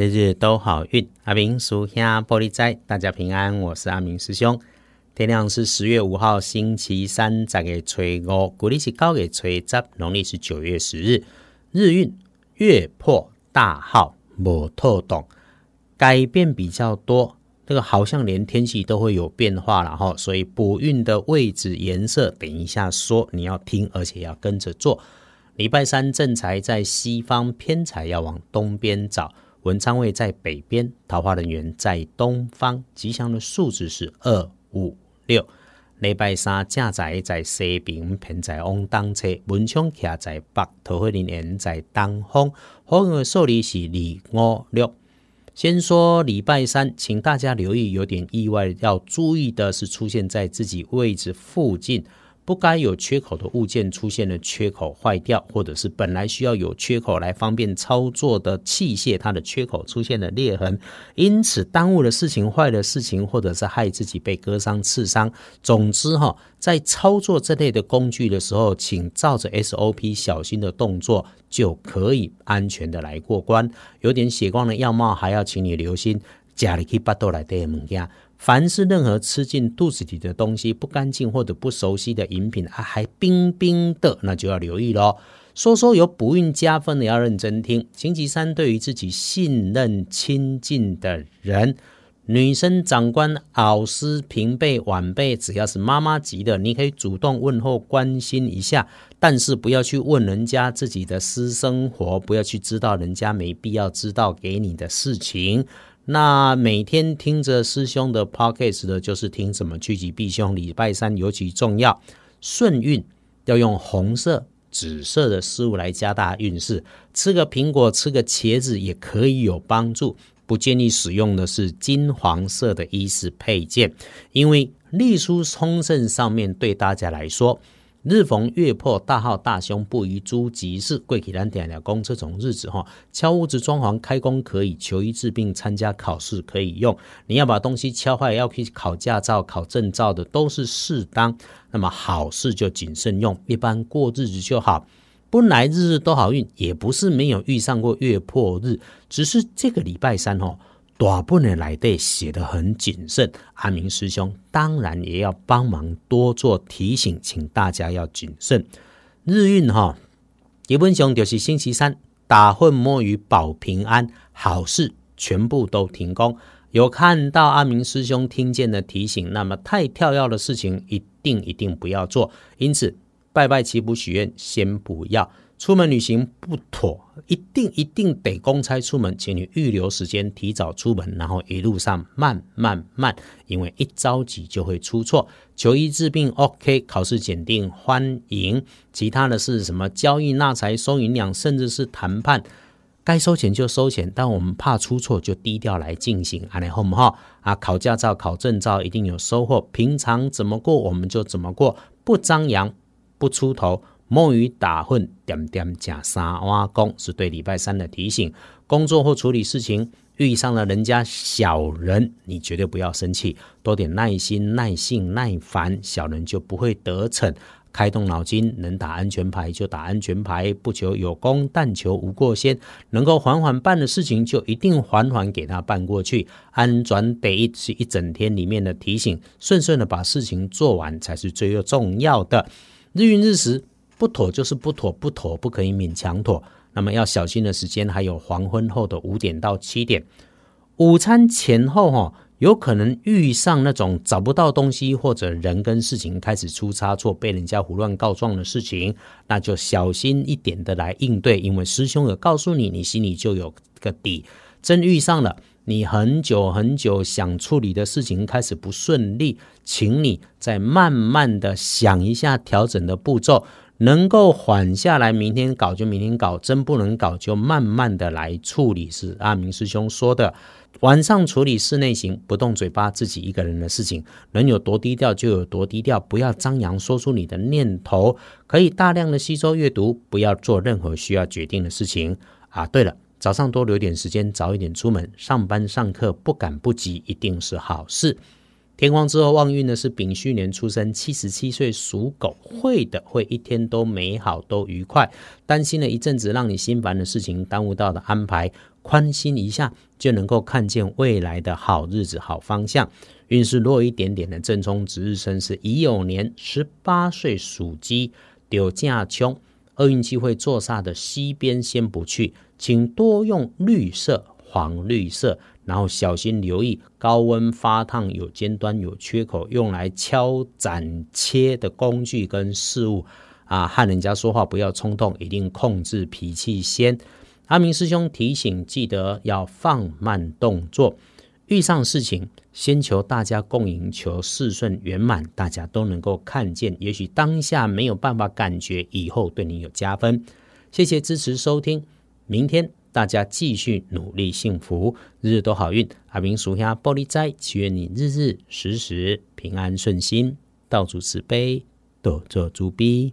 日日都好运。阿明属下玻璃斋，大家平安。我是阿明师兄。天亮是十月五号，星期三，十月初五，古历是九月初十，农历是九月十日。日运月破大号，无透动，改变比较多。这个好像连天气都会有变化了哈，所以补运的位置、颜色，等一下说，你要听，而且要跟着做。礼拜三正财在西方，偏财要往东边找。文昌位在北边，桃花人员在东方，吉祥的数字是二五六。礼拜三正在在西边，偏在往东侧，文昌徛在北，桃花人员在东方，好运的数字是二五六。先说礼拜三，请大家留意，有点意外要注意的是，出现在自己位置附近。不该有缺口的物件出现了缺口坏掉，或者是本来需要有缺口来方便操作的器械，它的缺口出现了裂痕，因此耽误了事情、坏的事情，或者是害自己被割伤、刺伤。总之哈，在操作这类的工具的时候，请照着 SOP 小心的动作，就可以安全的来过关。有点血光的样貌，还要请你留心家里去巴豆来的物件。凡是任何吃进肚子里的东西不干净或者不熟悉的饮品啊，还冰冰的，那就要留意喽。说说有补孕加分的，要认真听。星期三，对于自己信任亲近的人，女生、长官、老师、平辈、晚辈，只要是妈妈级的，你可以主动问候关心一下，但是不要去问人家自己的私生活，不要去知道人家没必要知道给你的事情。那每天听着师兄的 podcast 的，就是听什么趋吉避凶。礼拜三尤其重要，顺运要用红色、紫色的事物来加大运势。吃个苹果、吃个茄子也可以有帮助。不建议使用的是金黄色的衣饰配件，因为隶书冲胜上面对大家来说。日逢月破大号大凶，不宜诸吉事。贵体兰点了工这种日子哈，敲屋子装潢开工可以，求医治病参加考试可以用。你要把东西敲坏，要去考驾照、考证照的都是适当。那么好事就谨慎用，一般过日子就好。本来日日都好运，也不是没有遇上过月破日，只是这个礼拜三哈。大部分来对写得很谨慎，阿明师兄当然也要帮忙多做提醒，请大家要谨慎。日运哈，基本上就是星期三打混摸鱼保平安，好事全部都停工。有看到阿明师兄听见的提醒，那么太跳跃的事情一定一定不要做。因此拜拜祈福许愿先不要。出门旅行不妥，一定一定得公差出门，请你预留时间，提早出门，然后一路上慢慢慢，因为一着急就会出错。求医治病，OK，考试检定欢迎。其他的是什么交易纳财收银两，甚至是谈判，该收钱就收钱，但我们怕出错，就低调来进行。阿来好不好？啊，考驾照、考证照一定有收获，平常怎么过我们就怎么过，不张扬，不出头。摸鱼打混，点点假三挖工，是对礼拜三的提醒。工作或处理事情遇上了人家小人，你绝对不要生气，多点耐心、耐性、耐烦，小人就不会得逞。开动脑筋，能打安全牌就打安全牌，不求有功，但求无过先。能够缓缓办的事情，就一定缓缓给他办过去。安转得是一整天里面的提醒，顺顺的把事情做完才是最重要的。日运日时。不妥就是不妥，不妥不可以勉强妥。那么要小心的时间还有黄昏后的五点到七点，午餐前后哈，有可能遇上那种找不到东西或者人跟事情开始出差错，被人家胡乱告状的事情，那就小心一点的来应对。因为师兄有告诉你，你心里就有个底。真遇上了，你很久很久想处理的事情开始不顺利，请你再慢慢的想一下调整的步骤。能够缓下来，明天搞就明天搞，真不能搞就慢慢的来处理。是阿明师兄说的，晚上处理室内型，不动嘴巴，自己一个人的事情，能有多低调就有多低调，不要张扬说出你的念头，可以大量的吸收阅读，不要做任何需要决定的事情啊。对了，早上多留点时间，早一点出门上班上课，不赶不急，一定是好事。天光之后旺运呢是丙戌年出生，七十七岁属狗，会的会一天都美好都愉快。担心了一阵子让你心烦的事情，耽误到的安排，宽心一下，就能够看见未来的好日子、好方向。运势弱一点点的正冲值日生是乙酉年十八岁属鸡，丢架冲，厄运机会坐煞的西边先不去，请多用绿色、黄绿色，然后小心留意高温发烫、有尖端、有缺口，用来敲斩切的工具跟事物啊，和人家说话不要冲动，一定控制脾气先。阿明师兄提醒，记得要放慢动作。遇上事情，先求大家共赢，求事顺圆满，大家都能够看见。也许当下没有办法感觉，以后对你有加分。谢谢支持收听，明天大家继续努力，幸福日日都好运。阿明属下玻璃斋，祈愿你日日时时平安顺心，道主慈悲，多做主逼。